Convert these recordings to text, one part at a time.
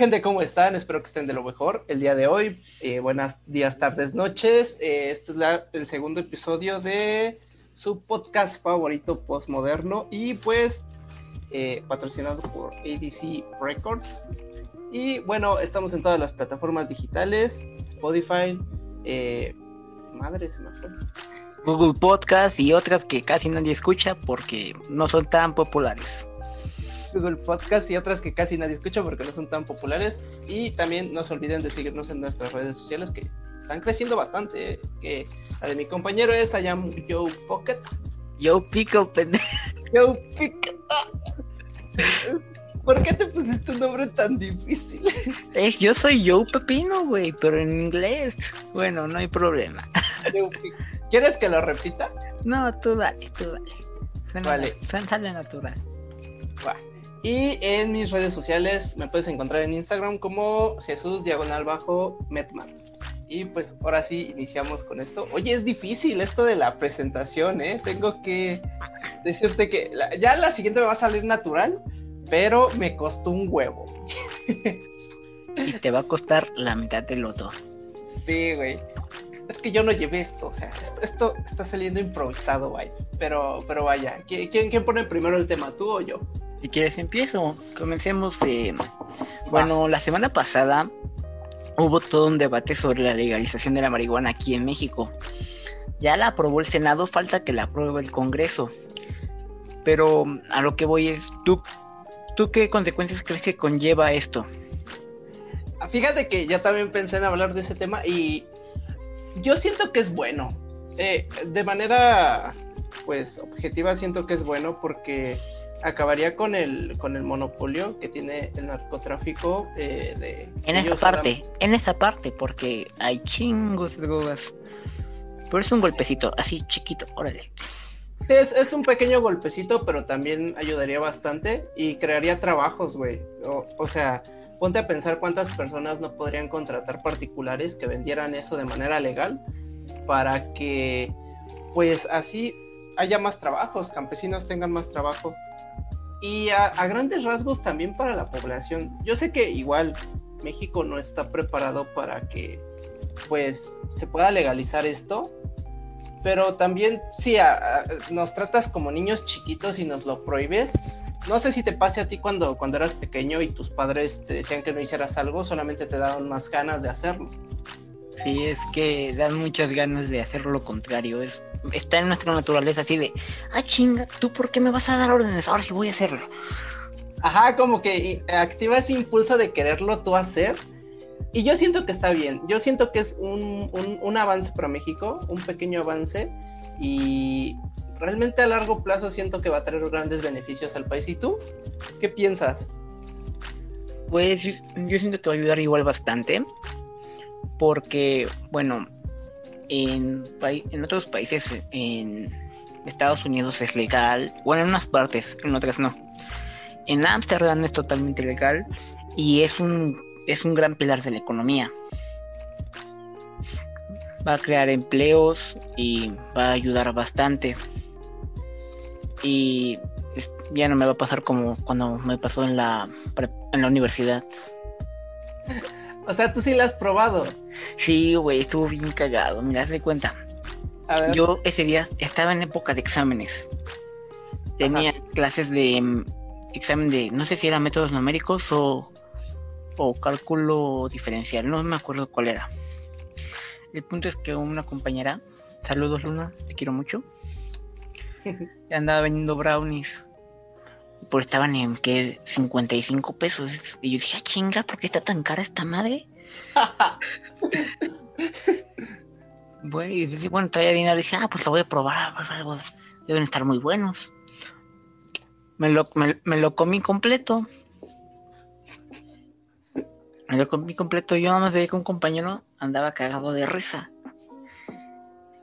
Gente, ¿cómo están? Espero que estén de lo mejor el día de hoy. Eh, buenas días, tardes, noches. Eh, este es el segundo episodio de su podcast favorito postmoderno y pues eh, patrocinado por ADC Records. Y bueno, estamos en todas las plataformas digitales, Spotify, madre se me fue. Google Podcast y otras que casi nadie escucha porque no son tan populares. Google Podcast y otras que casi nadie escucha porque no son tan populares. Y también no se olviden de seguirnos en nuestras redes sociales que están creciendo bastante. ¿eh? Que la de mi compañero es Ayam Joe Pocket. Joe Pickle, pendejo. Joe Pickle. ¿Por qué te pusiste un nombre tan difícil? Es, yo soy Joe Pepino, güey, pero en inglés. Bueno, no hay problema. ¿Quieres que lo repita? No, tú dale, tú dale. vale. Sale natural. Y en mis redes sociales me puedes encontrar en Instagram como Jesús Diagonal Bajo Metman. Y pues ahora sí iniciamos con esto. Oye, es difícil esto de la presentación, ¿eh? Tengo que decirte que ya la siguiente me va a salir natural, pero me costó un huevo. y te va a costar la mitad del loto. Sí, güey. Es que yo no llevé esto, o sea, esto, está saliendo improvisado, vaya. Pero, pero vaya, ¿quién, quién pone primero el tema, tú o yo? Si quieres empiezo. Comencemos de... Bueno, la semana pasada hubo todo un debate sobre la legalización de la marihuana aquí en México. Ya la aprobó el Senado, falta que la apruebe el Congreso. Pero a lo que voy es, ¿tú, ¿tú qué consecuencias crees que conlleva esto? Ah, fíjate que yo también pensé en hablar de ese tema y yo siento que es bueno. Eh, de manera, pues, objetiva siento que es bueno porque acabaría con el con el monopolio que tiene el narcotráfico eh, de en esa parte en esa parte porque hay chingos de drogas. Pero es un golpecito así chiquito órale. Sí, es, es un pequeño golpecito pero también ayudaría bastante y crearía trabajos güey. O, o sea ponte a pensar cuántas personas no podrían contratar particulares que vendieran eso de manera legal para que pues así haya más trabajos, campesinos tengan más trabajo y a, grandes rasgos también para la población. Yo sé que igual México no está preparado para que pues se pueda legalizar esto, pero también si nos tratas como niños chiquitos y nos lo prohíbes. No sé si te pase a ti cuando, cuando eras pequeño y tus padres te decían que no hicieras algo, solamente te daban más ganas de hacerlo. Sí, es que dan muchas ganas de hacer lo contrario. Es está en nuestra naturaleza así de, ah, chinga, ¿tú por qué me vas a dar órdenes? Ahora sí voy a hacerlo. Ajá, como que activa ese impulso de quererlo tú hacer. Y yo siento que está bien. Yo siento que es un, un, avance para México, un pequeño avance. Y realmente a largo plazo siento que va a traer grandes beneficios al país. ¿Y tú? ¿Qué piensas? Pues yo siento que va a ayudar igual bastante. Porque, bueno, en, en otros países, en Estados Unidos es legal, bueno, en unas partes, en otras no. En Ámsterdam es totalmente legal y es un, es un gran pilar de la economía. Va a crear empleos y va a ayudar bastante. Y ya no me va a pasar como cuando me pasó en la, en la universidad. O sea, tú sí la has probado. Sí, güey, estuvo bien cagado. Mira, de cuenta. Yo ese día estaba en época de exámenes. Tenía clases de mm, examen de, no sé si eran métodos numéricos o, o cálculo diferencial, no me acuerdo cuál era. El punto es que una compañera, saludos Luna, te quiero mucho, andaba vendiendo brownies por estaban en que 55 pesos. Y yo dije, ah, chinga, ¿por qué está tan cara esta madre? bueno, y bueno, traía dinero. Dije, ah, pues lo voy a probar. Deben estar muy buenos. Me lo, me, lo comí completo. Me lo comí completo. Yo nada más veía que un compañero andaba cagado de risa.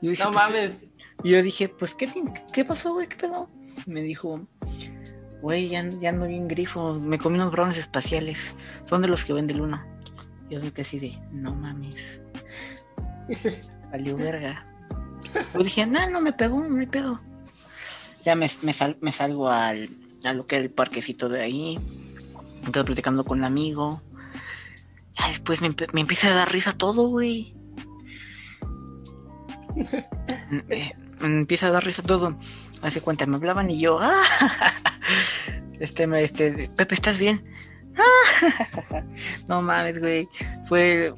no pues, mames. Y yo dije, pues, ¿qué, ¿qué pasó, güey? ¿Qué pedo? Me dijo, Güey, ya, ya ando bien grifo. Me comí unos brownies espaciales. Son de los que vende Luna. Yo me así de, no mames. Salió verga. Yo dije, no, no me pegó, no hay pedo. Ya me, me, salgo al, a lo que era el parquecito de ahí. Me quedo platicando con un amigo. Ah, después me, me, empieza a dar risa todo, güey. me, empieza a dar risa todo. Hace cuenta, me hablaban y yo, ¡ah! Este, este, Pepe, ¿estás bien? no mames, güey. Fue.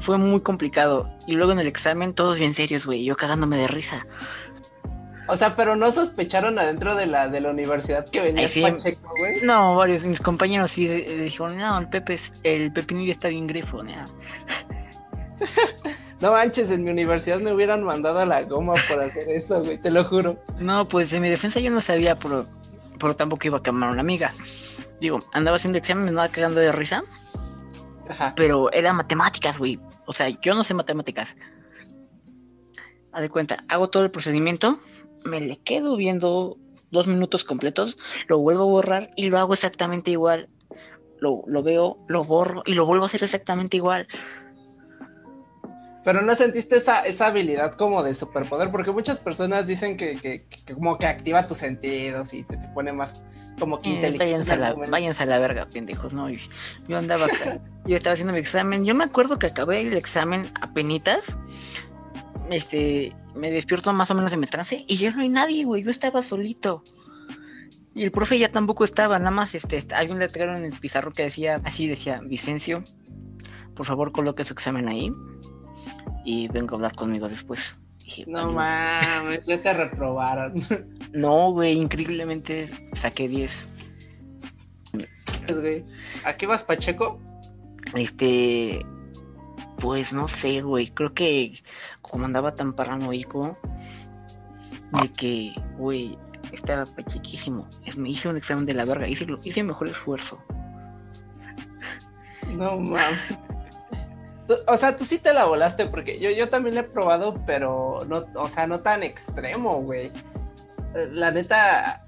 Fue muy complicado. Y luego en el examen, todos bien serios, güey. Yo cagándome de risa. O sea, pero no sospecharon adentro de la, de la universidad que venía Pacheco, güey. No, varios, mis compañeros sí dijeron, no, el Pepe el pepinillo está bien grifo, ¿no? no manches, en mi universidad me hubieran mandado a la goma por hacer eso, güey, te lo juro. No, pues en mi defensa yo no sabía, pero, pero tampoco iba a quemar a una amiga. Digo, andaba haciendo examen, me andaba cagando de risa. Ajá. Pero era matemáticas, güey. O sea, yo no sé matemáticas. Haz de cuenta, hago todo el procedimiento me le quedo viendo dos minutos completos, lo vuelvo a borrar y lo hago exactamente igual. Lo, veo, lo borro y lo vuelvo a hacer exactamente igual. Pero no sentiste esa, esa habilidad como de superpoder, porque muchas personas dicen que, como que activa tus sentidos y te, pone más como que eh, inteligente. Váyanse a, la, verga, pendejos, ¿no? Yo andaba acá, yo estaba haciendo mi examen. Yo me acuerdo que acabé el examen a penitas este, me despierto más o menos en mi trance y ya no hay nadie, güey, yo estaba solito. Y el profe ya tampoco estaba, nada más este, hay un letrero en el pizarro que decía, así decía, Vicencio, por favor coloque su examen ahí y venga a hablar conmigo después. no mames, ya te reprobaron. No, güey, increíblemente saqué 10. ¿A qué vas, Pacheco? Este, pues no sé, güey. Creo que como andaba tan paranoico de que, güey, estaba chiquísimo. Me hice un examen de la verga. Hice, hice mejor esfuerzo. No mames. O sea, tú sí te la volaste porque yo, yo también la he probado, pero no, o sea, no tan extremo, güey la neta,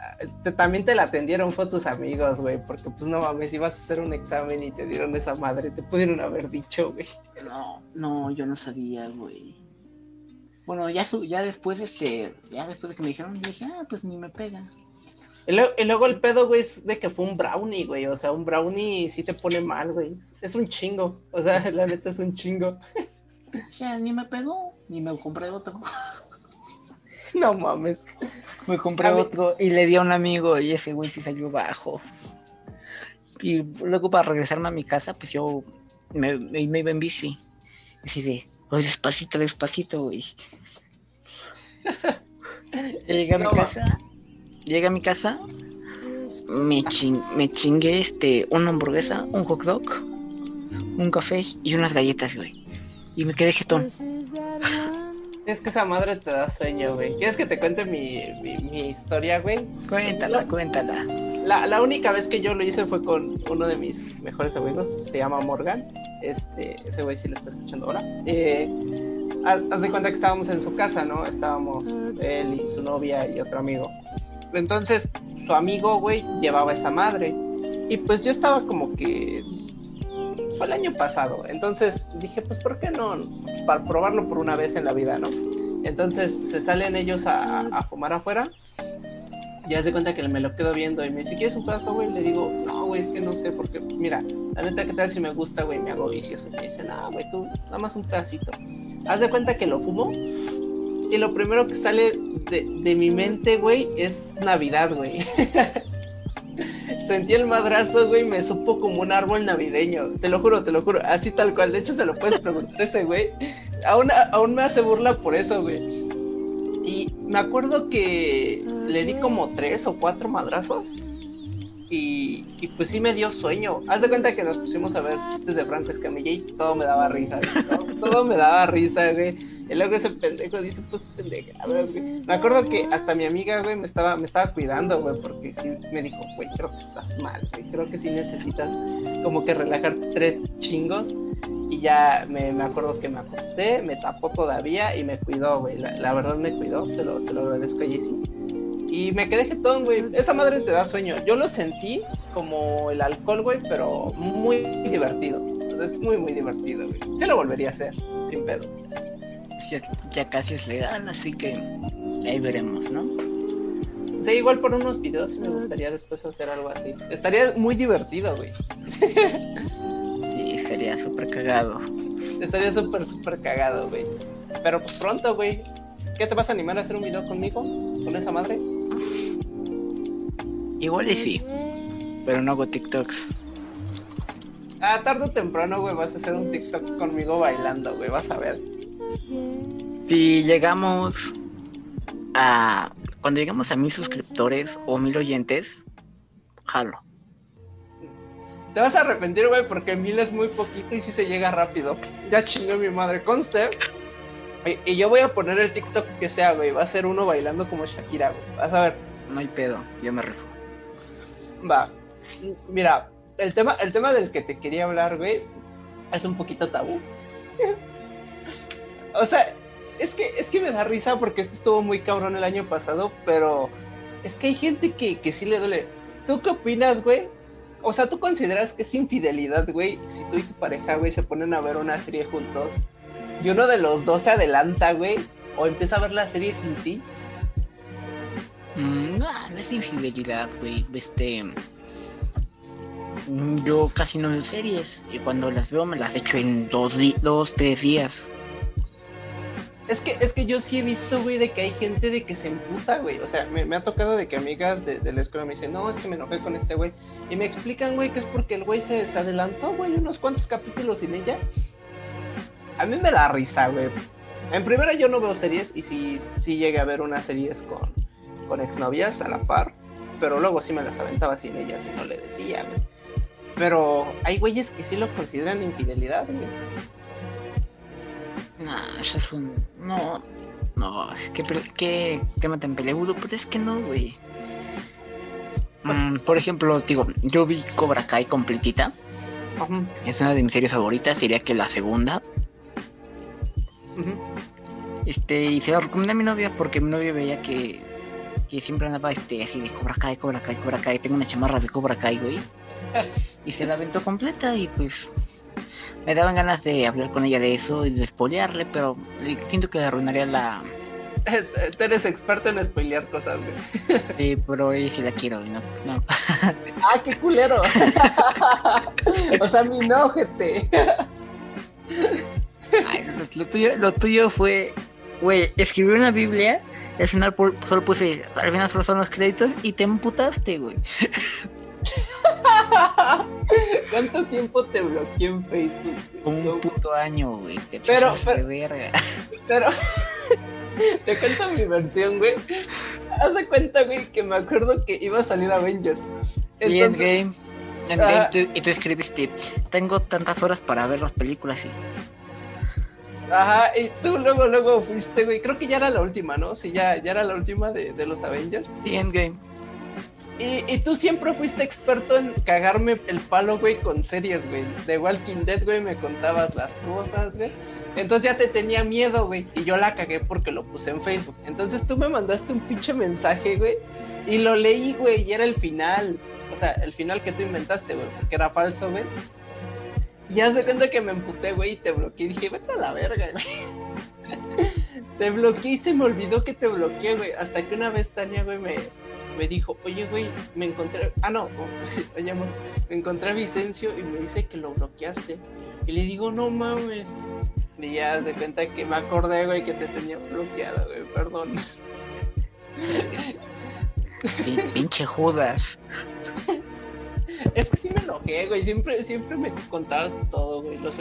también te la atendieron fue tus amigos, güey, porque pues no mames, ibas a hacer un examen y te dieron esa madre, te pudieron haber dicho, güey. No, no, yo no sabía, güey. Bueno, ya, ya después, este, ya después de que me dijeron, dije, ah, pues ni me pega. Y, luego el pedo, güey, es de que fue un brownie, güey, o sea, un brownie sí te pone mal, güey. Es un chingo, o sea, la neta es un chingo. O sea, ni me pegó, ni me compré otro. No mames. Me compré otro y le di a un amigo y ese güey sí salió bajo. Y luego para regresarme a mi casa, pues yo me, me, iba en bici. Así de, oye, despacito, despacito, güey. Llegué a mi casa. Llegué a mi casa. Me, me chingué este, una hamburguesa, un hot dog, un café y unas galletas, güey. Y me quedé jetón. Es que esa madre te da sueño, güey. ¿Quieres que te cuente mi, mi, historia, güey? Cuéntala, cuéntala. La, la, única vez que yo lo hice fue con uno de mis mejores amigos, se llama Morgan. Este, ese güey sí lo está escuchando ahora. Eh, haz de cuenta que estábamos en su casa, ¿no? Estábamos él y su novia y otro amigo. Entonces, su amigo, güey, llevaba esa madre. Y pues yo estaba como que fue el año pasado. Entonces dije, pues, ¿por qué no? Para probarlo por una vez en la vida, ¿no? Entonces se salen ellos a, fumar afuera. Ya se cuenta que me lo quedo viendo y me dice, ¿quieres un pedazo, güey? Le digo, no, güey, es que no sé, porque, mira, la neta, ¿qué tal si me gusta, güey? Me hago vicioso. Me dice, no, güey, tú, nada más un pedacito. Haz de cuenta que lo fumo y lo primero que sale de, de mi mente, güey, es Navidad, güey. Sentí el madrazo, güey, me supo como un árbol navideño. Te lo juro, te lo juro. Así tal cual. De hecho, se lo puedes preguntar a ese güey. Aún, aún me hace burla por eso, güey. Y me acuerdo que le di como tres o cuatro madrazos. Y, y, pues sí me dio sueño. Haz de cuenta que nos pusimos a ver chistes de Franco Escamilla y todo me daba risa, Todo, me daba risa, güey. Y luego ese pendejo dice, pues pendejada, güey. Me acuerdo que hasta mi amiga, güey, me estaba, me estaba cuidando, güey, porque sí me dijo, güey, creo que estás mal, güey. Creo que sí necesitas como que relajar tres chingos. Y ya me, me acuerdo que me acosté, me tapó todavía y me cuidó, güey. La, verdad me cuidó, se lo, se lo agradezco a Jessy. Y me quedé jetón, güey. Esa madre te da sueño. Yo lo sentí como el alcohol, güey, pero muy divertido. Es muy, muy divertido, güey. Se lo volvería a hacer, sin pedo. Ya, casi es legal, así que ahí veremos, ¿no? Sí, igual por unos videos me gustaría después hacer algo así. Estaría muy divertido, güey. sí, sería súper cagado. Estaría súper, súper cagado, güey. Pero pues pronto, güey. ¿Qué te vas a animar a hacer un video conmigo? ¿Con esa madre? Igual y sí. Pero no hago TikToks. Ah, tarde o temprano, güey, vas a hacer un TikTok conmigo bailando, güey. Vas a ver. Si llegamos a. Cuando llegamos a mil suscriptores o mil oyentes, jalo. Te vas a arrepentir, güey, porque mil es muy poquito y si se llega rápido. Ya chingó mi madre, conste. Y, yo voy a poner el TikTok que sea, güey. Va a ser uno bailando como Shakira, güey. Vas a ver. No hay pedo, yo me rifo. Va. Mira, el tema, el tema del que te quería hablar, güey, es un poquito tabú. o sea, es que, es que me da risa porque esto estuvo muy cabrón el año pasado, pero es que hay gente que, que sí le duele. ¿Tú qué opinas, güey? O sea, ¿tú consideras que es infidelidad, güey? Si tú y tu pareja, güey, se ponen a ver una serie juntos y uno de los dos se adelanta, güey, o empieza a ver la serie sin ti. Mm, no, no es infidelidad, güey. Este. Mm, yo casi no veo series y cuando las veo me las echo en dos, dos tres días. Es que, es que yo sí he visto, güey, de que hay gente de que se emputa, güey. O sea, me, ha tocado de que amigas de, la escuela me dicen, no, es que me enojé con este güey. Y me explican, güey, que es porque el güey se, se adelantó, güey, unos cuantos capítulos sin ella. A mí me da risa, güey. En primera yo no veo series y sí, sí llegué a ver unas series con, con exnovias a la par. Pero luego sí me las aventaba sin ellas y no le decía, güey. Pero hay güeyes que sí lo consideran infidelidad, güey. No, eso es un. No, no, qué, qué tema tan peleagudo, pero es que no, güey. Pues mm, por ejemplo, digo, yo vi Cobra Kai completita. Es una de mis series favoritas, diría que la segunda. Este, y se la recomendé a mi novia porque mi novia veía que, que siempre andaba este, así de Cobra Kai, Cobra Kai, Cobra Kai. Tengo unas chamarras de Cobra Kai, güey. y se la aventó completa y pues me daban ganas de hablar con ella de eso y de spoilearle, pero siento que arruinaría la. Tú eres experto en spoilear cosas, güey. Sí, pero ella sí la quiero, no. no. ¡Ah, qué culero! o sea, mi no, gente. Ay, lo, tuyo, lo tuyo fue, güey, escribí una Biblia, al final solo puse, al final solo son los créditos y te emputaste, güey. ¿Cuánto tiempo te bloqueé en Facebook? Como un puto año, güey. pero, pero, pero, te cuento mi versión, güey. Haz de cuenta, güey, que me acuerdo que iba a salir Avengers. y Endgame. Endgame y tú escribiste, tengo tantas horas para ver las películas y... Ajá, y tú luego, luego fuiste, güey. Creo que ya era la última, ¿no? Sí, ya, ya era la última de, de los Avengers. Sí, Endgame. Y, tú siempre fuiste experto en cagarme el palo, güey, con series, güey. De Walking Dead, güey, me contabas las cosas, güey. Entonces ya te tenía miedo, güey. Y yo la cagué porque lo puse en Facebook. Entonces tú me mandaste un pinche mensaje, güey. Y lo leí, güey, y era el final. O sea, el final que tú inventaste, güey, porque era falso, güey. Y ya se cuenta que me emputé, güey, y te bloqueé. Y dije, vete a la verga, güey. te bloqueé y se me olvidó que te bloqueé, güey. Hasta que una vez Tania, güey, me, me dijo, oye, güey, me encontré, ah, no, oye, amor, me encontré a Vicencio y me dice que lo bloqueaste. Y le digo, no mames. Y ya se cuenta que me acordé, güey, que te tenía bloqueada, güey, perdón. Pinche Judas. Es que sí me enojé, güey. Siempre, siempre me contabas todo, güey. Los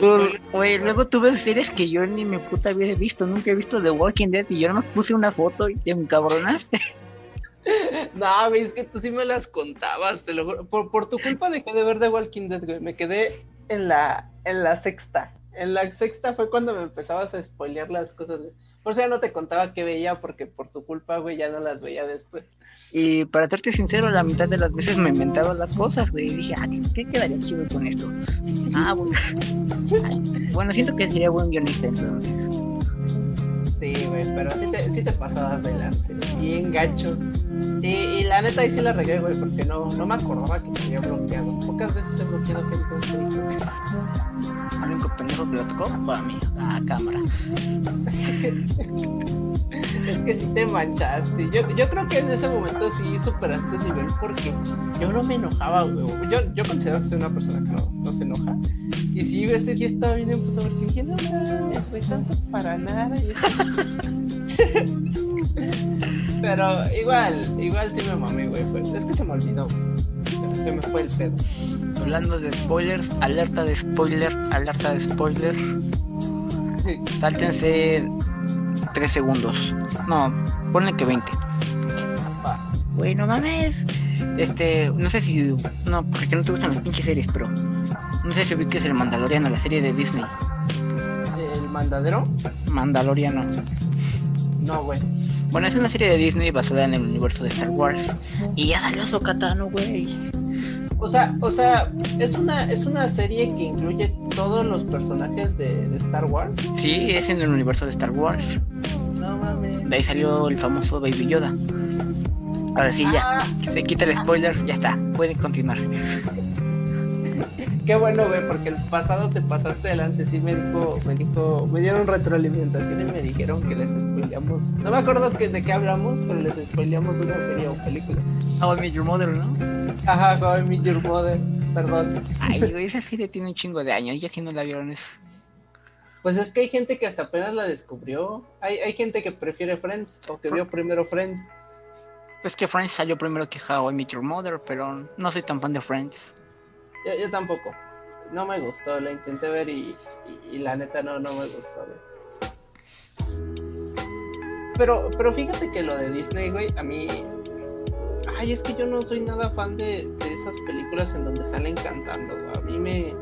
Güey, luego tuve series que yo ni me puta había visto. Nunca he visto The Walking Dead y yo no me puse una foto y te encabronaste. No, güey, es que tú sí me las contabas, te lo juro. Por, tu culpa dejé de ver The Walking Dead, güey. Me quedé en la, en la sexta. En la sexta fue cuando me empezabas a spoilear las cosas. Por eso ya no te contaba qué veía, porque por tu culpa, güey, ya no las veía después. Y para serte sincero, la mitad de las veces me inventaba las cosas, güey. Y dije, ah, ¿qué, quedaría chido con esto? Ah, bueno. bueno, siento que sería buen guionista entonces. Sí, güey, pero sí te, sí te pasabas de lance, bien gacho. Y, y, la neta ahí sí la regué, güey, porque no, no me acordaba que me había bloqueado. Pocas veces he bloqueado gente en Facebook. Al único pendejo que lo tocó fue a mí, a cámara. es que sí te manchaste. Yo, yo creo que en ese momento sí superaste el nivel porque yo no me enojaba, güey. Yo, yo considero que soy una persona que no, no se enoja. Y sí, ese día estaba bien puto porque dije, no mames, güey, tanto para nada. Pero igual, igual sí me mamé, güey. Es que se me olvidó, se, se, me fue el pedo. Hablando de spoilers, alerta de spoiler, alerta de spoiler. Sáltense 3 segundos. No, ponle que 20. Bueno, mames. Este, no sé si. No, porque no te gustan las pinches series, pero. No sé si ubiques el Mandaloriano, la serie de Disney. ¿El Mandadero? Mandaloriano. No, güey. Bueno, es una serie de Disney basada en el universo de Star Wars. Y ya salió Sokatano, güey. O sea, o sea, es una, es una serie que incluye todos los personajes de, de Star Wars. Sí, es en el universo de Star Wars. No mames. De ahí salió el famoso Baby Yoda. Ahora sí, ya. Ah. Se quita el spoiler, ya está. Pueden continuar. Qué bueno, güey, porque el pasado te pasaste de lance, sí me dijo, me dijo, me dieron retroalimentación y me dijeron que les spoileamos. No me acuerdo que, de qué hablamos, pero les spoileamos una serie o película. How I Met Your Mother, ¿no? Ajá, How I Met Your Mother, perdón. Ay, güey, esa serie tiene un chingo de años, ya si no la vieron eso. Pues es que hay gente que hasta apenas la descubrió. Hay, hay gente que prefiere Friends o que vio primero Friends. Pues que Friends salió primero que How I Met Your Mother, pero no soy tan fan de Friends. Yo, tampoco. No me gustó, la intenté ver y, la neta no, no me gustó, Pero, pero fíjate que lo de Disney, güey, a mí. Ay, es que yo no soy nada fan de, esas películas en donde salen cantando. A mí me,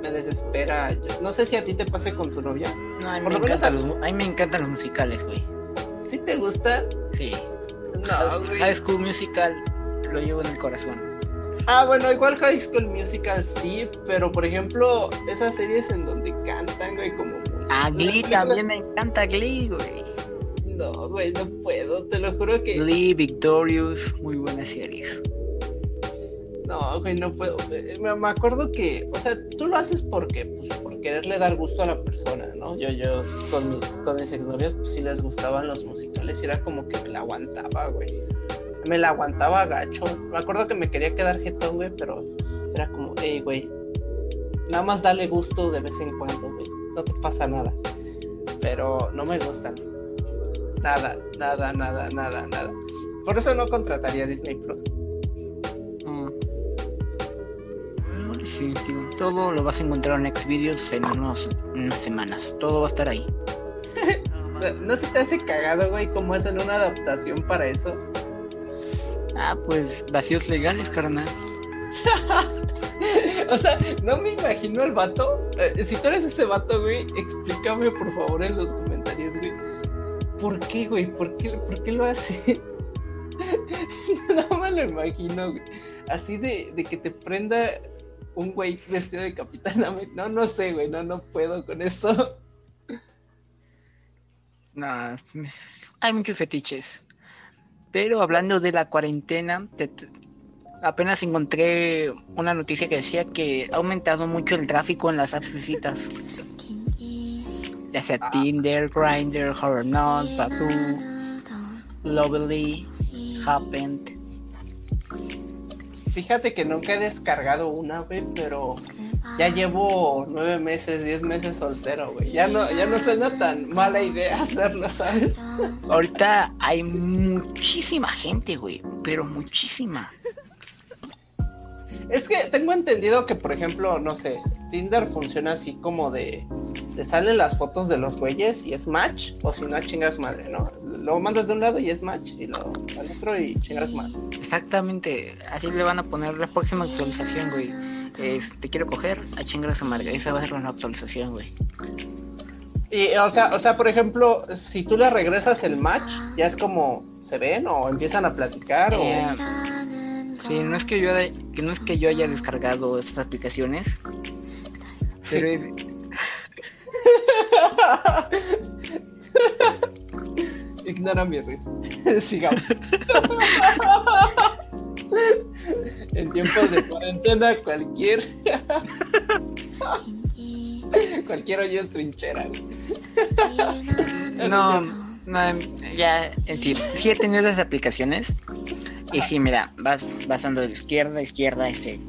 me desespera. no sé si a ti te pase con tu novia. No, a mí, me, encantan los, a mí me encantan los musicales, güey. ¿Sí te gustan? Sí. No, High School Musical lo llevo en el corazón. Ah, bueno, igual High School Musical sí, pero por ejemplo, esas series en donde cantan, güey, como. Ah, Glee también me encanta Glee, güey. No, güey, no puedo, te lo juro que. Glee, Victorious, muy buenas series. No, güey, no puedo. Me, acuerdo que, o sea, tú lo haces porque, pues, por quererle dar gusto a la persona, ¿no? Yo, yo, con mis, con mis exnovias, pues sí les gustaban los musicales y era como que me la aguantaba, güey. Me la aguantaba gacho. Me acuerdo que me quería quedar jetón, güey, pero era como, hey, güey, nada más dale gusto de vez en cuando, güey. No te pasa nada. Pero no me gustan. Nada, nada, nada, nada, nada. Por eso no contrataría Disney Plus. Sí, sí, todo lo vas a encontrar en Xvideos en unos, unas semanas. Todo va a estar ahí. ¿No se te hace cagado, güey, cómo hacen una adaptación para eso? Ah, pues vacíos legales, carnal. o sea, no me imagino el vato. Eh, si tú eres ese vato, güey, explícame por favor en los comentarios, güey. ¿Por qué, güey? ¿Por qué, ¿Por qué lo hace? no me lo imagino, güey. Así de, de que te prenda un güey vestido de Capitán América. No, no sé, güey, no, no puedo con eso. No, hay muchos fetiches. Pero hablando de la cuarentena, apenas encontré una noticia que decía que ha aumentado mucho el tráfico en las apps de citas. Ya sea. Tinder, Grindr, Horror Not, Lovely, Happened. Fíjate que nunca he descargado una, güey, pero ya llevo nueve meses, diez meses soltero, güey. Ya no, ya no suena tan mala idea hacerlo, ¿sabes? Ahorita hay muchísima gente, güey, pero muchísima. Es que tengo entendido que, por ejemplo, no sé, Tinder funciona así como de, te salen las fotos de los güeyes y es match, o si no, chingas madre, ¿no? Lo mandas de un lado y es match, y lo al otro y chingas madre. Exactamente, así le van a poner la próxima actualización, güey. te quiero coger a chingas madre, esa va a ser una actualización, güey. Y, o sea, o sea, por ejemplo, si tú le regresas el match, ya es como se ven o empiezan a platicar o eh, Sí, no es que yo que no es que yo haya descargado estas aplicaciones, pero Ignora mi risa. Sigamos. en tiempos de cuarentena cualquier cualquier hoyo es trinchera. no, no, ya, es decir, sí he tenido esas aplicaciones y sí, mira, vas, vas de izquierda a izquierda, este,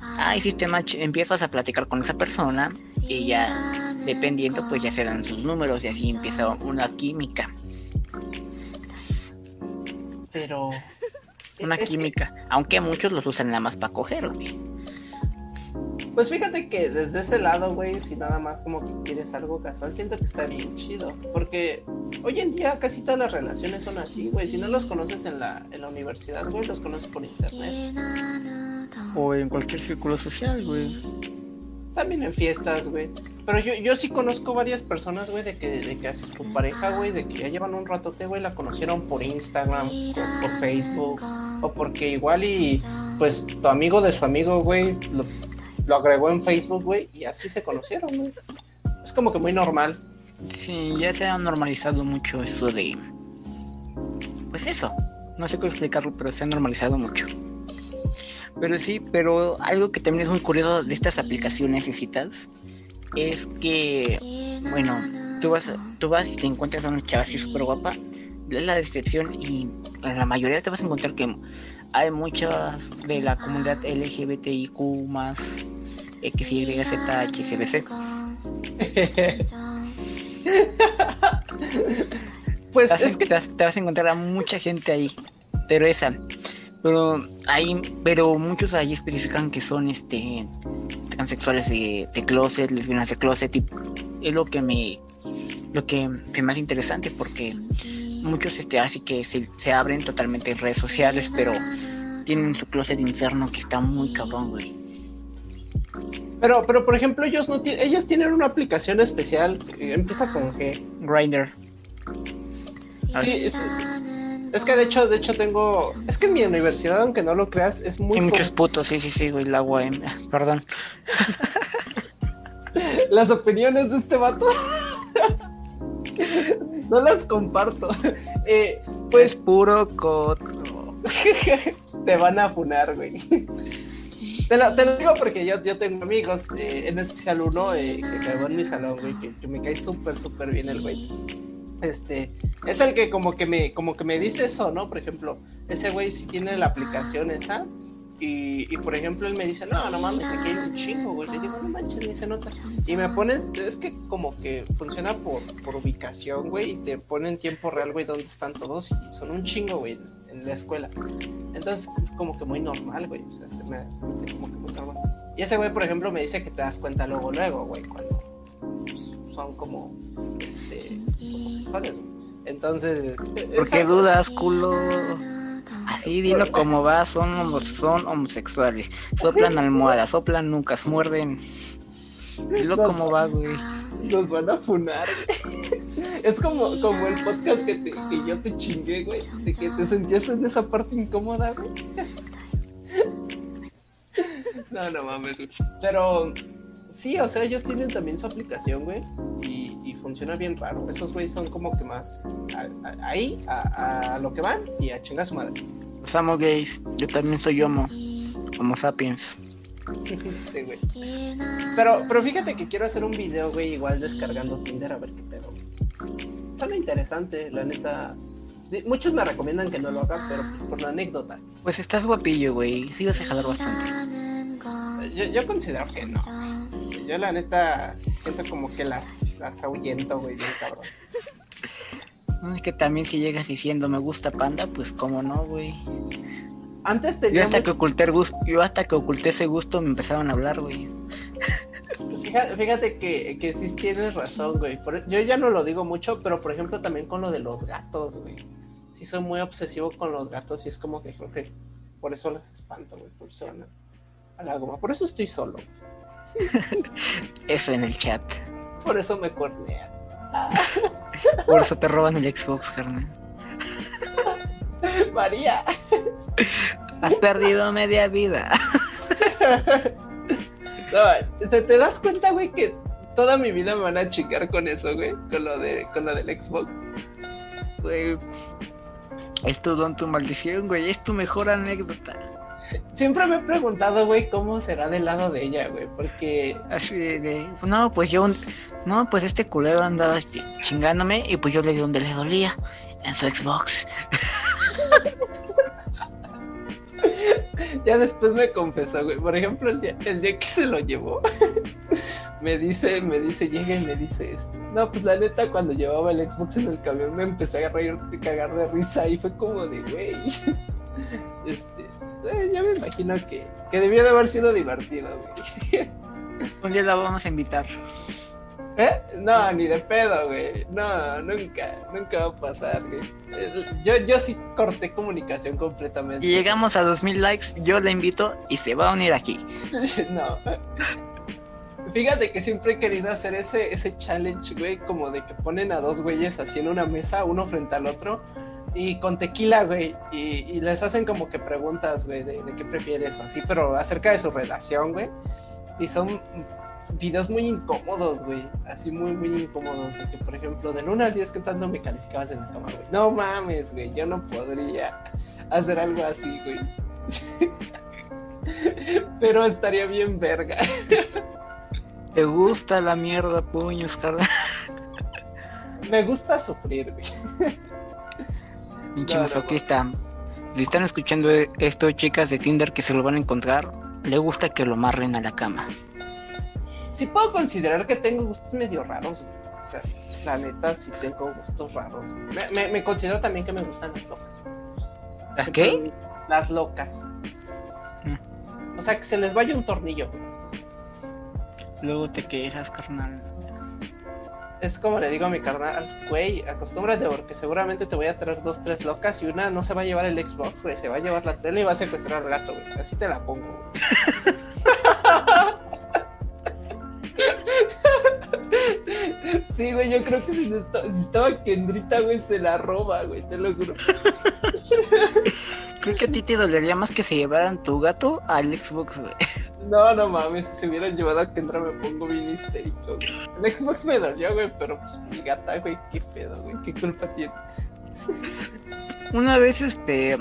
ah, hiciste match, empiezas a platicar con esa persona y ya dependiendo pues ya se dan sus números y así empieza una química. Pero... Una química, aunque muchos los usan nada más para coger, güey. Pues fíjate que desde ese lado, güey, si nada más como que quieres algo casual, siento que está bien chido. Porque hoy en día casi todas las relaciones son así, güey. Si no los conoces en la, en la universidad, güey, los conoces por internet. O en cualquier círculo social, güey. También en fiestas, güey. Pero yo, yo sí conozco varias personas, güey, de que, de que su pareja, güey, de que ya llevan un ratote, güey, la conocieron por Instagram, por, Facebook, o porque igual y, pues, tu amigo de su amigo, güey, lo, lo agregó en Facebook, güey, y así se conocieron, güey. Es como que muy normal. Sí, ya se ha normalizado mucho eso de... Pues eso, no sé cómo explicarlo, pero se ha normalizado mucho. Pero sí, pero algo que también es muy curioso de estas aplicaciones y citas es que, bueno, tú vas, tú vas y te encuentras a una chava así súper guapa, lees la descripción y en la mayoría te vas a encontrar que hay muchas de la comunidad LGBTIQ más XYZHCBC. pues es que... te, vas, a encontrar a mucha gente ahí, pero esa. Pero hay, pero muchos ahí especifican que son este transexuales de, de closet, lesbianas de closet, y es lo que me lo que me más interesante porque muchos este así que se, se abren totalmente en redes sociales, pero tienen su closet interno que está muy cabrón, güey. Pero, pero por ejemplo, ellos no ellos tienen una aplicación especial, empieza con G. Grinder. Sí, es, que de hecho, de hecho tengo, es que en mi universidad, aunque no lo creas, es muy. Hay muchos putos, sí, sí, sí, güey, la UAM, perdón. las opiniones de este vato. no las comparto. Eh, pues puro coto. Te van a funar, güey. Te lo, te lo, digo porque yo, yo tengo amigos, eh, en especial uno eh, que quedó en mi salón, güey, que, me cae súper, súper bien el güey. Este, es el que como que me, como que me dice eso, ¿no? Por ejemplo, ese güey sí tiene la aplicación esa. Y, y, por ejemplo, él me dice, no, no mames, aquí hay un chingo, güey. Le digo, no manches, ni se nota. Y me pones, es que como que funciona por, por ubicación, güey, y te pone en tiempo real, güey, dónde están todos. Y son un chingo, güey en la escuela. Entonces, como que muy normal, güey. O sea, se me, hace como que muy normal. Y ese güey, por ejemplo, me dice que te das cuenta luego, luego, güey, cuando son como, Entonces, ¿por qué dudas, culo? Así dilo como va, son, son homosexuales. Soplan almohadas, soplan nunca, muerden. Dilo como va, güey. Nos van a funar. Es como, como el podcast que, te, que yo te chingué, güey. De que te sentías en esa parte incómoda, güey. No, no mames, güey. Pero sí, o sea, ellos tienen también su aplicación, güey. Y funciona bien raro. Esos güey son como que más ahí, a, a, lo que van y a chingar a su madre. Los amo gays. Yo también soy homo. Homo sapiens. Pero, pero fíjate que quiero hacer un video, güey, igual descargando Tinder a ver qué pedo. Suena interesante, la neta. Muchos me recomiendan que no lo haga, pero por la anécdota. Pues estás guapillo, güey. Sí vas a jalar bastante. Yo, yo considero que no. Yo la neta siento como que las, las ahuyento, güey, bien cabrón. Es que también si llegas diciendo me gusta panda, pues cómo no, güey. Antes tenía yo hasta que oculté el gusto, yo hasta que oculté ese gusto me empezaron a hablar, güey. Fíjate, que, que sí tienes razón, güey. E, yo ya no lo digo mucho, pero por ejemplo también con lo de los gatos, güey. Sí soy muy obsesivo con los gatos y es como que creo que por eso las espanto, güey. Por eso a la goma. Por eso estoy solo. eso en el chat. Por eso me cornean. por eso te roban el Xbox, carnal. María. Has perdido media vida. No, ¿te, das cuenta, güey, que toda mi vida me van a chingar con eso, güey? Con lo, de, con lo del Xbox. Güey, es tu don, tu maldición, güey. Es tu mejor anécdota. Siempre me he preguntado, güey, cómo será del lado de ella, güey, porque... Así de... No, pues yo... No, pues este culero andaba chingándome y pues yo le di donde le dolía, en su Xbox. ya después me confesó, güey. Por ejemplo, el día, el día que se lo llevó, me dice, me dice, llega y me dice esto. No, pues la neta, cuando llevaba el Xbox en el camión me empecé a reír, a cagar de risa y fue como de, güey. Este, eh, ya me imagino que, que debió de haber sido divertido, güey. Un día la vamos a invitar. ¿Eh? No, ni de pedo, güey. No, nunca, nunca va a pasar, güey. Yo, yo sí corté comunicación completamente. Y llegamos a 2000 likes, yo la invito y se va a unir aquí. no. Fíjate que siempre he querido hacer ese, ese challenge, güey, como de que ponen a dos güeyes así en una mesa, uno frente al otro, y con tequila, güey, y, les hacen como que preguntas, güey, de, de qué prefieres, así, pero acerca de su relación, güey. Y son videos muy incómodos, güey. Así muy, muy incómodos. Porque, por ejemplo, del 1 al 10, ¿qué tanto me calificabas en la cama, güey? No mames, güey. Yo no podría hacer algo así, güey. Pero estaría bien verga. ¿Te gusta la mierda, puños, carnal? Me gusta sufrir, güey. Pinche masoquista. Si están escuchando esto, chicas de Tinder que se lo van a encontrar, le gusta que lo marren a la cama sí puedo considerar que tengo gustos medio raros. O sea, la neta, sí tengo gustos raros. Me, considero también que me gustan las locas. ¿Las qué? Las locas. Mm. O sea, que se les vaya un tornillo. Luego te quejas, carnal. Es como le digo a mi carnal, güey, acostúmbrate porque seguramente te voy a traer dos, tres locas y una no se va a llevar el Xbox, güey, se va a llevar la tele y va a secuestrar al gato, güey. Así te la pongo, Sí, güey, yo creo que si, estaba, Kendrita, güey, se la roba, güey, te lo juro. Creo que a ti te dolería más que se llevaran tu gato al Xbox, güey. No, no mames, si se hubieran llevado a Kendra me pongo bien histérico, güey. El Xbox me dolió, güey, pero pues mi gata, güey, qué pedo, güey, qué culpa tiene. Una vez, este,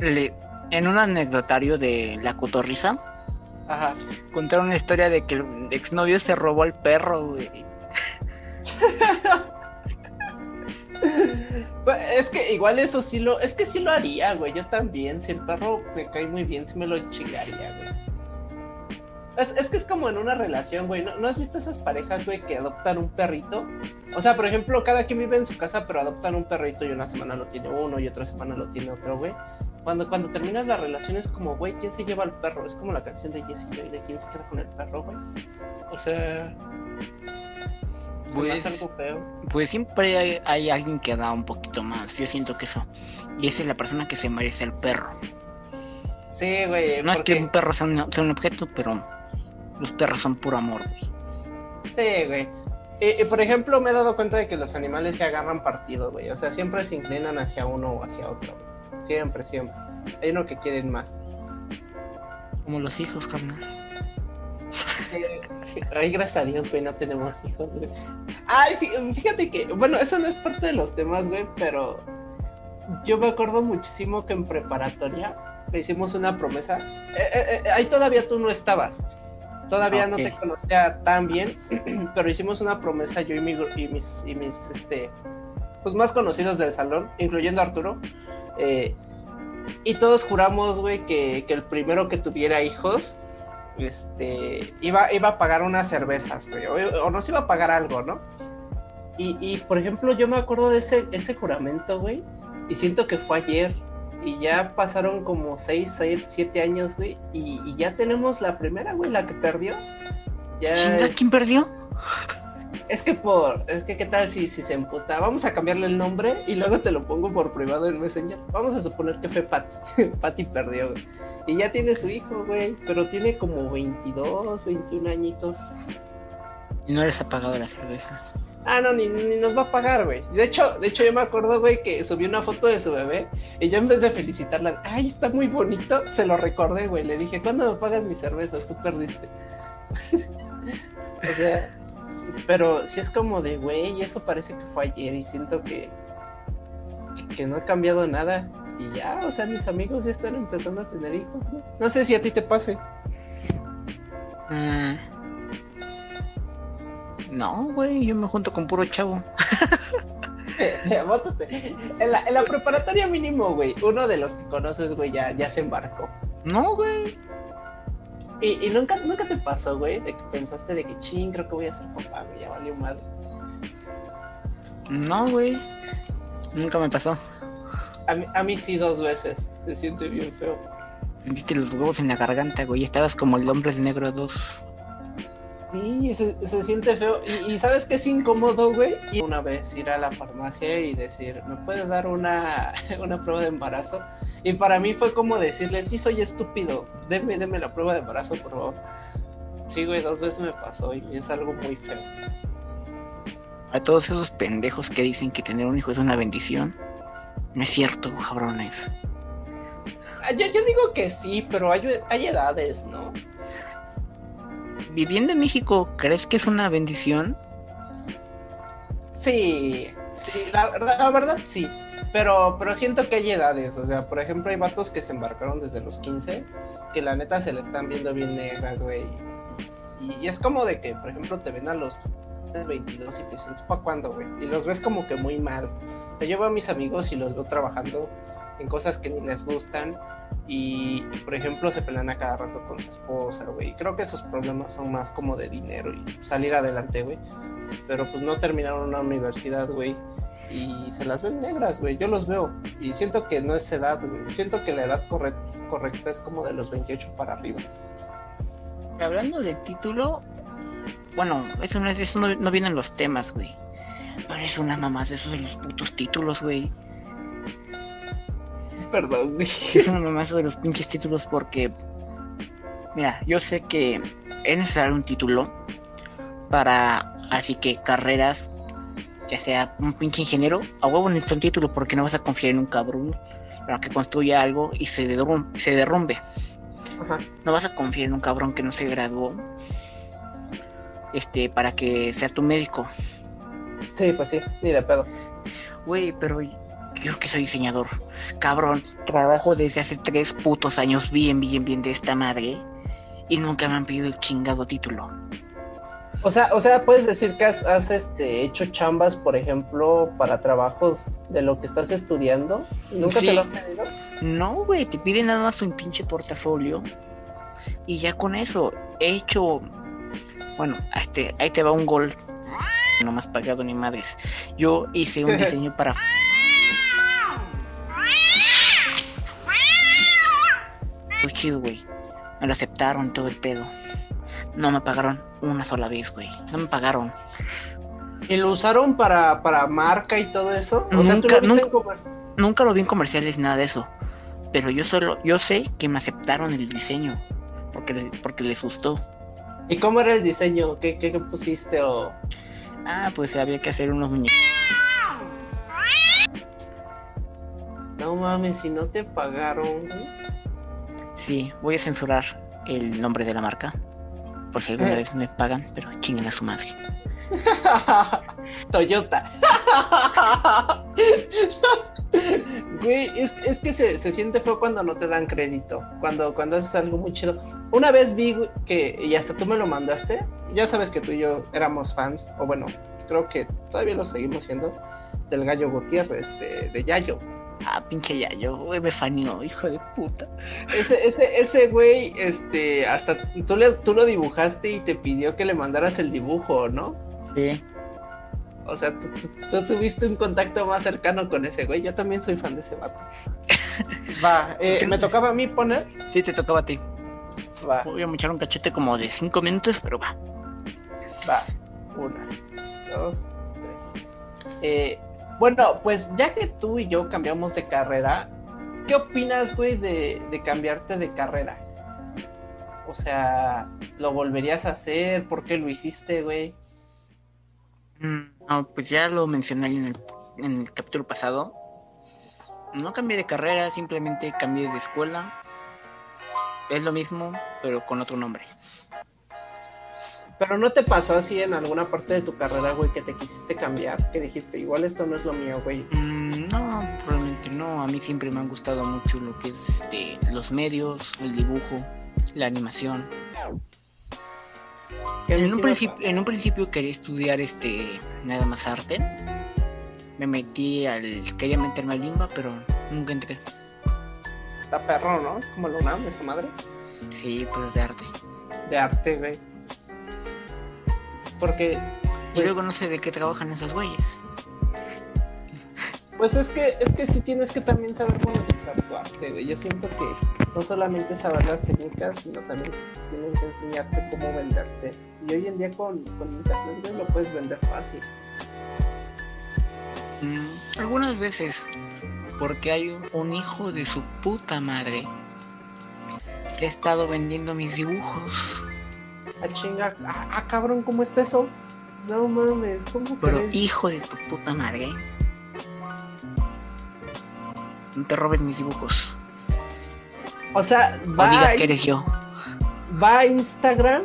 en un anecdotario de La Cotorriza, Ajá. Contaron una historia de que el exnovio se robó al perro, güey. Pues, es que igual eso sí lo. Es que sí lo haría, güey. Yo también. Si el perro me cae muy bien, sí me lo chingaría, güey. Es, que es como en una relación, güey. ¿No, has visto esas parejas, güey, que adoptan un perrito? O sea, por ejemplo, cada quien vive en su casa, pero adoptan un perrito y una semana lo tiene uno y otra semana lo tiene otro, güey. Cuando, cuando terminas la relación es como, güey, ¿quién se lleva al perro? Es como la canción de Jesse y de quién se queda con el perro, güey. O sea. Pues, algo feo. pues siempre hay, alguien que da un poquito más. Yo siento que eso. Y esa es la persona que se merece el perro. Sí, güey. No es que un perro sea un, sea un objeto, pero los perros son puro amor, güey. Sí, güey. Y, por ejemplo, me he dado cuenta de que los animales se agarran partido, güey. O sea, siempre se inclinan hacia uno o hacia otro. Siempre, siempre. Hay uno que quieren más. Como los hijos, carnal. ay, gracias a Dios, güey, no tenemos hijos, güey. Ay, fíjate que, bueno, eso no es parte de los temas, güey, pero yo me acuerdo muchísimo que en preparatoria le hicimos una promesa. Eh, eh, eh, ahí todavía tú no estabas. Todavía no te conocía tan bien, pero hicimos una promesa yo y, mi, y mis, y mis este, pues más conocidos del salón, incluyendo Arturo. Eh, y todos juramos, güey, que, el primero que tuviera hijos, este, iba, iba a pagar unas cervezas, güey, o, nos iba a pagar algo, ¿no? Y, y, por ejemplo, yo me acuerdo de ese, ese juramento, güey, y siento que fue ayer, y ya pasaron como 6, 7 años, güey. Y, ya tenemos la primera, güey, la que perdió. Ya... ¿quién perdió? Es que por, es que qué tal si, si se emputa, vamos a cambiarle el nombre y luego te lo pongo por privado en Messenger. Vamos a suponer que fue Patty. Patty perdió, güey. Y ya tiene su hijo, güey, pero tiene como 22, 21 añitos. Y no les ha pagado la cerveza. Ah, no, ni, nos va a pagar, güey. De hecho, de hecho, yo me acuerdo, güey, que subió una foto de su bebé y yo en vez de felicitarla, ay, está muy bonito, se lo recordé, güey. Le dije, ¿cuándo me pagas mis cervezas? Tú perdiste. o sea, pero si es como de, güey, eso parece que fue ayer y siento que, que no ha cambiado nada. Y ya, o sea, mis amigos ya están empezando a tener hijos, ¿no? No sé si a ti te pase. Mm. No, güey, yo me junto con puro chavo. en, la, en la preparatoria mínimo, güey, uno de los que conoces, güey, ya, ya se embarcó. No, güey. ¿Y, nunca, nunca te pasó, güey, de que pensaste de que ching, creo que voy a ser papá, güey, ya valió madre? No, güey. Nunca me pasó. A mí, a mí sí dos veces. Se siente bien feo. Sentiste los huevos en la garganta, güey. Estabas como el hombre de negro 2. Sí, se, se siente feo. Y, sabes que es incómodo, güey. Y una vez ir a la farmacia y decir, ¿me puedes dar una, una prueba de embarazo? Y para mí fue como decirle, sí, soy estúpido. Deme, deme la prueba de embarazo, por favor. Sí, güey, dos veces me pasó y es algo muy feo. A todos esos pendejos que dicen que tener un hijo es una bendición. No es cierto, cabrones. Ah, yo, yo digo que sí, pero hay, hay edades, ¿no? Viviendo en México, ¿crees que es una bendición? Sí, sí, la, verdad sí. Pero, pero siento que hay edades. O sea, por ejemplo, hay vatos que se embarcaron desde los 15, que la neta se le están viendo bien negras, güey. Y, es como de que, por ejemplo, te ven a los 22 y te dicen, ¿para cuándo, güey? Y los ves como que muy mal. Yo veo a mis amigos y los veo trabajando en cosas que ni les gustan y, por ejemplo se pelean a cada rato con su esposa, güey. Creo que esos problemas son más como de dinero y salir adelante, güey. Pero pues no terminaron una universidad, güey. Y se las ven negras, güey. Yo los veo. Y siento que no es edad, güey. Siento que la edad correcta es como de los 28 para arriba. Hablando del título, bueno, eso no, eso no, no vienen los temas, güey. Pero es una mamá de esos de los putos títulos, güey. Perdón, güey. Es una mamá de los pinches títulos porque. Mira, yo sé que es necesario un título para. Así que carreras, ya sea un pinche ingeniero, a huevo necesita un título porque no vas a confiar en un cabrón para que construya algo y se, derrumbe. Se derrumbe. Ajá. No vas a confiar en un cabrón que no se graduó este para que sea tu médico. Sí, pues sí, ni de pedo. Güey, pero yo que soy diseñador, cabrón, trabajo desde hace tres putos años bien, bien, bien de esta madre y nunca me han pedido el chingado título. O sea, o sea, puedes decir que has, este, hecho chambas, por ejemplo, para trabajos de lo que estás estudiando. ¿Nunca te lo han pedido? No, güey, te piden nada más un pinche portafolio. Y ya con eso, he hecho. Bueno, este, ahí te va un gol. No más pagado ni madres. Yo hice un diseño para chido, güey. Me lo aceptaron todo el pedo. No me pagaron una sola vez, güey. No me pagaron. ¿Y lo usaron para, para marca y todo eso? nunca, nunca, lo vi en comerciales, nada de eso. Pero yo solo, yo sé que me aceptaron el diseño. Porque, porque les gustó. ¿Y cómo era el diseño? ¿Qué, qué, pusiste o...? Ah, pues había que hacer unos muñecos. No mames, si no te pagaron, Sí, voy a censurar el nombre de la marca. Por si alguna eh. vez me pagan, pero chinguen a su madre. Toyota. Güey, es, que se, siente feo cuando no te dan crédito. Cuando, cuando haces algo muy chido. Una vez vi que, y hasta tú me lo mandaste. Ya sabes que tú y yo éramos fans, o bueno, creo que todavía lo seguimos siendo, del gallo Gutiérrez, de, de Yayo. Ah, pinche Yayo, güey, me faneó, hijo de puta. Ese, ese, ese güey, este, hasta tú, le, tú lo dibujaste y te pidió que le mandaras el dibujo, ¿no? Sí. O sea, tú, tuviste un contacto más cercano con ese güey. Yo también soy fan de ese vato. Va, eh, ¿me tocaba a mí poner? Sí, te tocaba a ti. Va. Voy a echar un cachete como de cinco minutos, pero va. Va. Una, dos, tres. Eh, bueno, pues ya que tú y yo cambiamos de carrera, ¿qué opinas, güey, de, cambiarte de carrera? O sea, ¿lo volverías a hacer? ¿Por qué lo hiciste, güey? Mm, no, pues ya lo mencioné en el, en el capítulo pasado. No cambié de carrera, simplemente cambié de escuela. Es lo mismo, pero con otro nombre. Pero no te pasó así en alguna parte de tu carrera, güey, que te quisiste cambiar, que dijiste, igual esto no es lo mío, güey. Mm, no, probablemente no. A mí siempre me han gustado mucho lo que es este, los medios, el dibujo, la animación. en, un principio, en un principio quería estudiar este nada más arte. Me metí al. quería meterme a limba, pero nunca entré. está perro, ¿no? Es como lo UNAM de su madre. Sí, pues de arte. De arte, güey. Porque. y luego pues no sé de qué trabajan esos güeyes. Pues es que, es que sí tienes que también saber monetizar tu arte, güey. Yo siento que no solamente saber las técnicas, sino también tienen que enseñarte cómo venderte. Y hoy en día con, con internet lo puedes vender fácil. Mm, algunas veces, porque hay un, hijo de su puta madre que ha estado vendiendo mis dibujos. Chinga, ah, ah cabrón, ¿cómo está eso? No mames, ¿cómo Pero hijo de tu puta madre no te robes mis dibujos. O sea, va. O digas que eres yo. Va a Instagram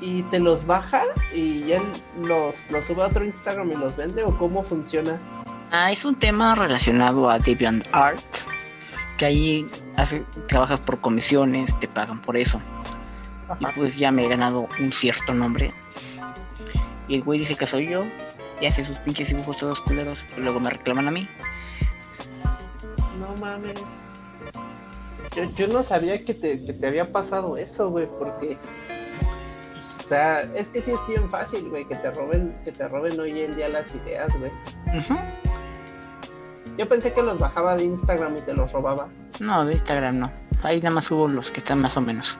y te los baja y él los, los sube a otro Instagram y los vende o cómo funciona. Ah, es un tema relacionado a DeviantArt, que ahí hace, trabajas por comisiones, te pagan por eso. Y pues ya me he ganado un cierto nombre. Y el güey dice que soy yo, y hace sus pinches dibujos todos culeros, y luego me reclaman a mí mames. Yo, no sabía que te, había pasado eso, güey, porque. O sea, es que sí es bien fácil, güey, que te roben, que te roben hoy en día las ideas, güey. Yo pensé que los bajaba de Instagram y te los robaba. No, de Instagram no. Ahí nada más hubo los que están más o menos.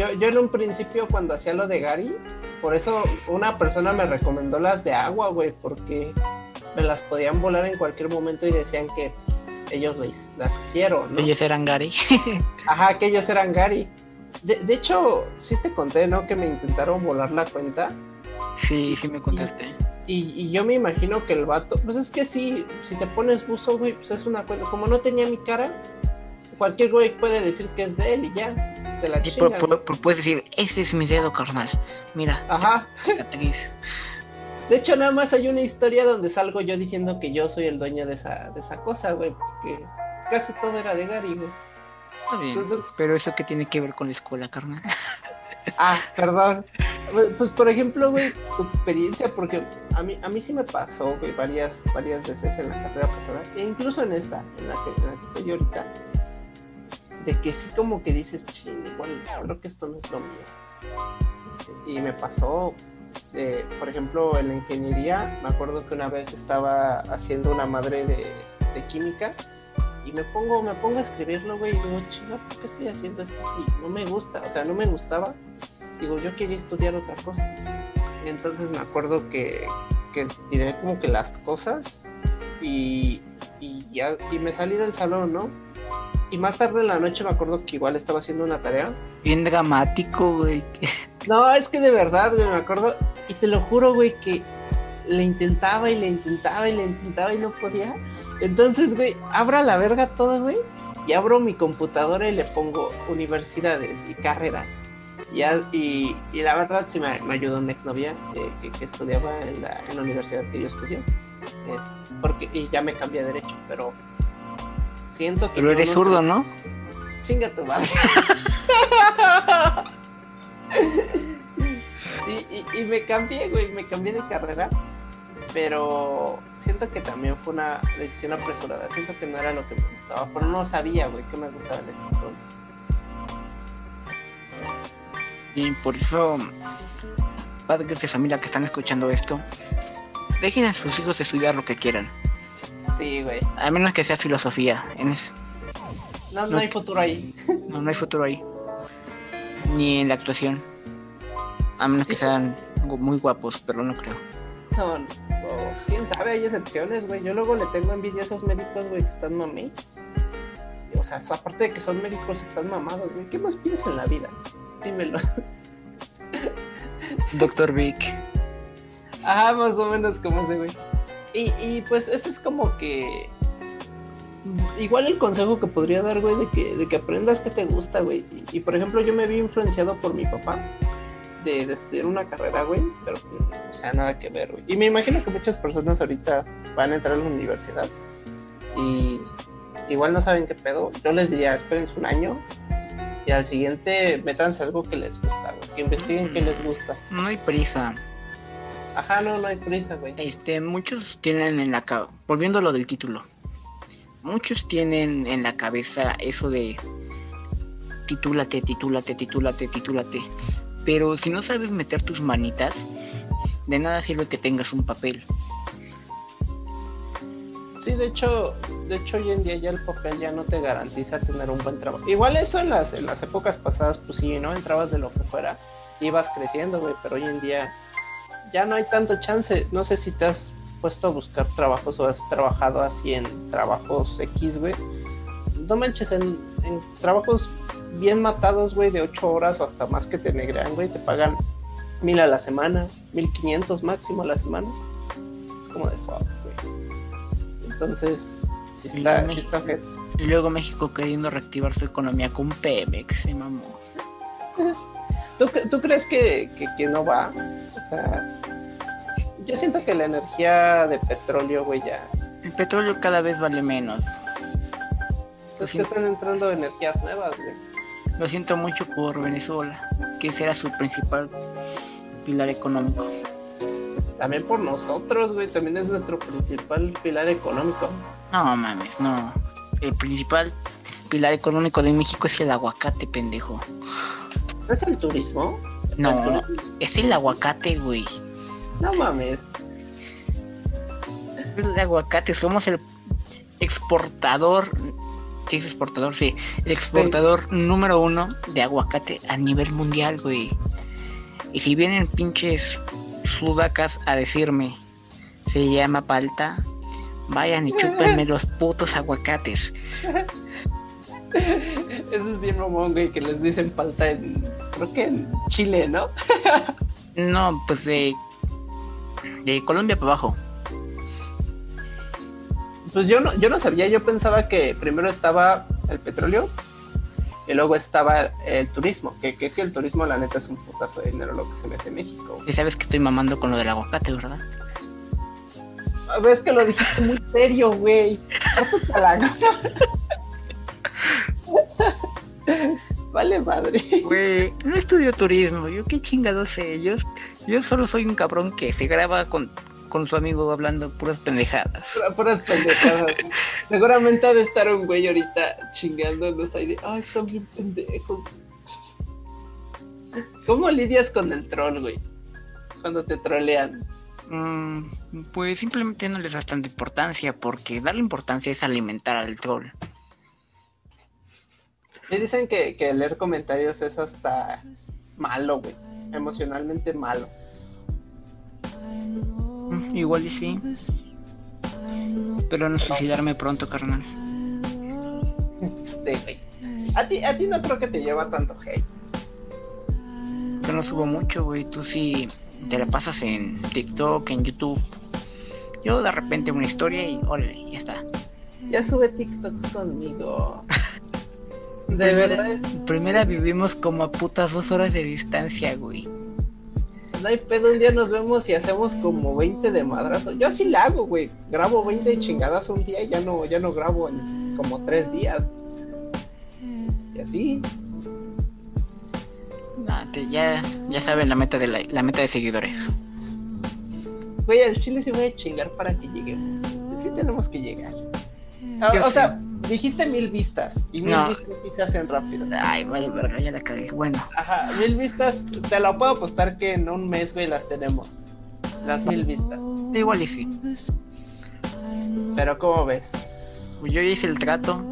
Yo, yo en un principio cuando hacía lo de Gary, por eso una persona me recomendó las de agua, güey, porque me las podían volar en cualquier momento y decían que ellos las, hicieron. ¿no? Ellos eran Gary. Ajá, que ellos eran Gary. De, de, hecho, sí te conté, ¿no? Que me intentaron volar la cuenta. Sí, sí me contaste. Y, y, yo me imagino que el vato, pues es que sí, si te pones buzo, güey, pues es una cuenta. Como no tenía mi cara, cualquier güey puede decir que es de él y ya. De la chinga, puedes decir, ese es mi dedo, carnal. Mira. Ajá. De hecho, nada más hay una historia donde salgo yo diciendo que yo soy el dueño de esa, de esa cosa, güey, porque casi todo era de Gary, güey. Bien, pero eso que tiene que ver con la escuela, carnal. Ah, perdón. Pues, pues, por ejemplo, güey, tu experiencia, porque a mí, a mí sí me pasó, güey, varias, varias veces en la carrera pasada, e incluso en esta, en la que, en la que estoy ahorita, de que sí como que dices, ching, igual creo que esto no es lo mío. Y me pasó eh, por ejemplo, en la ingeniería, me acuerdo que una vez estaba haciendo una madre de, química y me pongo, me pongo a escribirlo, güey, y digo, chinga, ¿por qué estoy haciendo esto así? No me gusta, o sea, no me gustaba. Digo, yo quería estudiar otra cosa. Y entonces me acuerdo que, que tiré como que las cosas y, y ya, y me salí del salón, ¿no? Y más tarde en la noche me acuerdo que igual estaba haciendo una tarea. Bien dramático, güey. No, es que de verdad, güey, me acuerdo. Y te lo juro, güey, que le intentaba y le intentaba y le intentaba y no podía. Entonces, güey, abro la verga todo, güey. Y abro mi computadora y le pongo universidades y carreras. Y, y, y la verdad sí me, ayudó una exnovia eh, que, que, estudiaba en la, en la, universidad que yo estudié. porque, y ya me cambié a derecho, pero siento que... Pero eres zurdo, ¿no? Chinga tu madre. y, me cambié, güey, me cambié de carrera, pero siento que también fue una decisión apresurada, siento que no era lo que me gustaba, pero no sabía, güey, que me gustaba en ese entonces. Y por eso, padres de familia que están escuchando esto, dejen a sus hijos estudiar lo que quieran. Sí, güey. A menos que sea filosofía. En no, no, hay futuro ahí. No, no hay futuro ahí. Ni en la actuación. A menos que sean muy guapos, pero no creo. No, no, quién sabe, hay excepciones, güey. Yo luego le tengo envidia a esos médicos, güey, que están mamés. O sea, aparte de que son médicos, están mamados, güey. ¿Qué más piensas en la vida? Dímelo. Doctor Vic. Ajá, más o menos como ese, güey. Y, y pues eso es como que igual el consejo que podría dar, güey, de que, de que aprendas que te gusta, güey. Y, por ejemplo, yo me vi influenciado por mi papá de, estudiar una carrera, güey, pero, o sea, nada que ver, güey. Y me imagino que muchas personas ahorita van a entrar a la universidad y igual no saben qué pedo. Yo les diría, espérense un año y al siguiente métanse algo que les gusta, güey, que investiguen qué les gusta. No hay prisa. Ajá, no, no hay prisa, güey. Este, muchos tienen en la... Volviendo a lo del título muchos tienen en la cabeza eso de titúlate, titúlate, titúlate, titúlate. Pero si no sabes meter tus manitas, de nada sirve que tengas un papel. Sí, de hecho, de hecho hoy en día ya el papel ya no te garantiza tener un buen trabajo. Igual eso en las, en las épocas pasadas, pues sí, ¿no? Entrabas de lo que fuera, ibas creciendo, güey, pero hoy en día ya no hay tanto chance. No sé si te has puesto a buscar trabajos o has trabajado así en trabajos X, güey. No manches, en, en trabajos bien matados, güey, de 8 horas o hasta más que te negrean, güey, te pagan mil a la semana, mil quinientos máximo a la semana. Es como de fuck, güey. Entonces, si está, si está Y luego México queriendo reactivar su economía con Pemex, se mamó. ¿Tú, ¿Tú, crees que, que, que no va? O sea, yo siento que la energía de petróleo, güey, ya. El petróleo cada vez vale menos. Es que están entrando energías nuevas, güey. Lo siento mucho por Venezuela, que ese era su principal pilar económico. También por nosotros, güey, también es nuestro principal pilar económico. No mames, no. El principal pilar económico de México es el aguacate, pendejo. ¿No es el turismo? No, es el aguacate, güey. No mames. El aguacate, somos el exportador. ¿Qué es exportador? Sí, el exportador número uno de aguacate a nivel mundial, güey. Y si vienen pinches sudacas a decirme, se llama palta, vayan y chúpenme los putos aguacates. Eso es bien mamón, güey, que les dicen palta en, creo que en Chile, ¿no? no, pues de de Colombia para abajo. Pues yo no, yo no sabía, yo pensaba que primero estaba el petróleo y luego estaba el turismo, que, que si el turismo la neta es un putazo de dinero lo que se mete en México. Y sabes que estoy mamando con lo del aguacate, ¿verdad? Ves que lo dijiste muy serio, güey. vale madre. Güey, no estudio turismo, yo qué chingado sé, yo, yo solo soy un cabrón que se graba con, con su amigo hablando puras pendejadas. Puras pendejadas. Seguramente ha de estar un güey ahorita chingándonos ahí de, ah, están bien pendejos. ¿Cómo lidias con el troll, güey? Cuando te trolean. Mm, pues simplemente no les das tanta importancia, porque darle importancia es alimentar al troll. Sí dicen que, que leer comentarios es hasta malo, güey. Emocionalmente malo. Mm, igual y sí. Pero no suicidarme pronto, carnal. Este, güey. A ti, a ti no creo que te lleva tanto hate. Yo no subo mucho, güey. Tú sí te la pasas en TikTok, en YouTube. Yo de repente una historia y órale, ya está. Ya sube TikToks conmigo. De verdad. Primera vivimos como a putas dos horas de distancia, güey. No hay pedo, un día nos vemos y hacemos como 20 de madrazo. Yo así la hago, güey. Grabo 20 chingadas un día y ya no, ya no grabo en como tres días. Y así. ya, ya saben la meta de la, meta de seguidores. Güey, al chile se voy a chingar para que lleguemos. Sí tenemos que llegar. Ah, o sea, dijiste mil vistas y mil vistas sí se hacen rápido. Ay, vale, verga, ya la cagué. Bueno. Ajá, mil vistas, te lo puedo apostar que en un mes, güey, las tenemos. Las mil vistas. Igual y sí. Pero, ¿cómo ves? Pues yo hice el trato.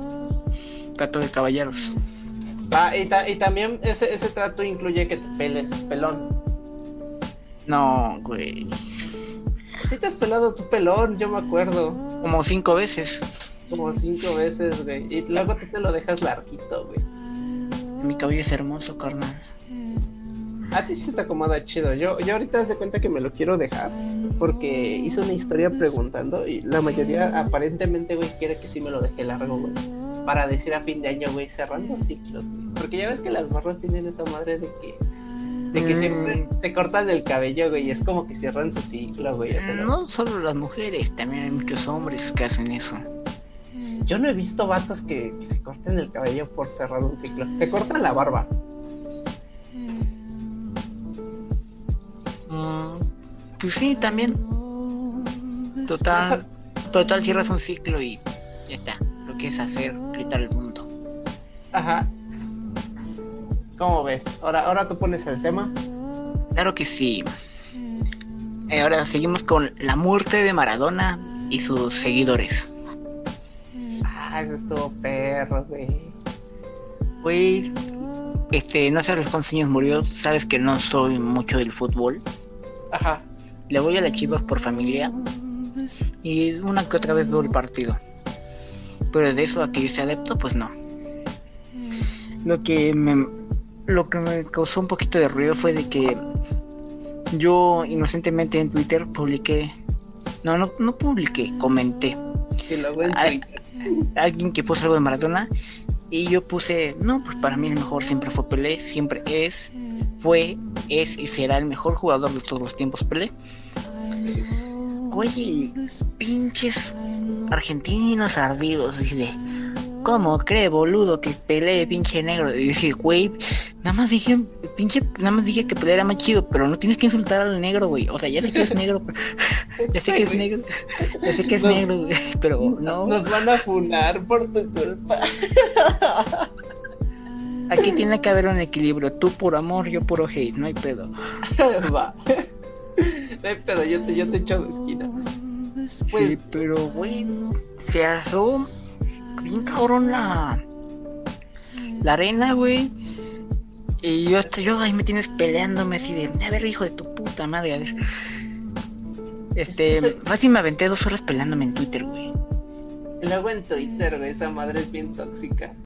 Trato de caballeros. Ah, y, y también ese, ese trato incluye que te peles, pelón. No, güey. Sí te has pelado tu pelón, yo me acuerdo. Como cinco veces. Como cinco veces, güey. Y luego tú te lo dejas larguito, güey. Mi cabello es hermoso, carnal. A ti sí te acomoda chido. Yo, yo ahorita de cuenta que me lo quiero dejar. Porque hice una historia preguntando. Y la mayoría aparentemente, güey, quiere que sí me lo deje largo, güey. Para decir a fin de año, güey, cerrando ciclos, güey. Porque ya ves que las barras tienen esa madre de que de que siempre mm. se cortan el cabello, güey, es como que cierran su ciclo, güey. No solo las mujeres, también hay muchos hombres que hacen eso. Yo no he visto vatos que, se corten el cabello por cerrar un ciclo. Se cortan la barba. Mm, pues sí, también. Total, total cierras un ciclo y ya está. que es hacer gritar el mundo. Ajá. ¿Cómo ves? Ahora, ahora tú pones el tema. Claro que sí. Eh, ahora seguimos con la muerte de Maradona y sus seguidores. Ah, eso estuvo perro, güey. Pues, este, no sé a los cuántos años murió. Sabes que no soy mucho del fútbol. Ajá. Le voy a la Chivas por familia. Y una que otra vez veo el partido. Pero de eso a que yo sea adepto, pues no. Lo que me, lo que me causó un poquito de ruido fue de que yo inocentemente en Twitter publiqué, no, no, no publiqué, comenté. Alguien que puso algo de Maradona y yo puse, no, pues para mí el mejor siempre fue Pelé, siempre es, fue, es y será el mejor jugador de todos los tiempos Pelé. Oye, pinches argentinos ardidos, dice, ¿cómo cree, boludo, que Pelé pinche negro? Y dije, güey, nada más dije, pinche, nada más dije que Pelé era más chido, pero no tienes que insultar al negro, güey. O sea, ya sé que es negro, ya sé que es negro, ya sé que es negro, güey, pero no. Nos van a funar por tu culpa. Aquí tiene que haber un equilibrio, tú por amor, yo por hate, no hay pedo. Va. No hay pedo, yo te, yo te echo de esquina. Pues... Sí, pero, güey, se alzó bien cabrón la, la arena, güey. Y yo, yo ahí me tienes peleándome así de, a ver, hijo de tu puta madre, a ver. Este, fácil me aventé dos horas peleándome en Twitter, güey. Luego en Twitter, güey, esa madre es bien tóxica.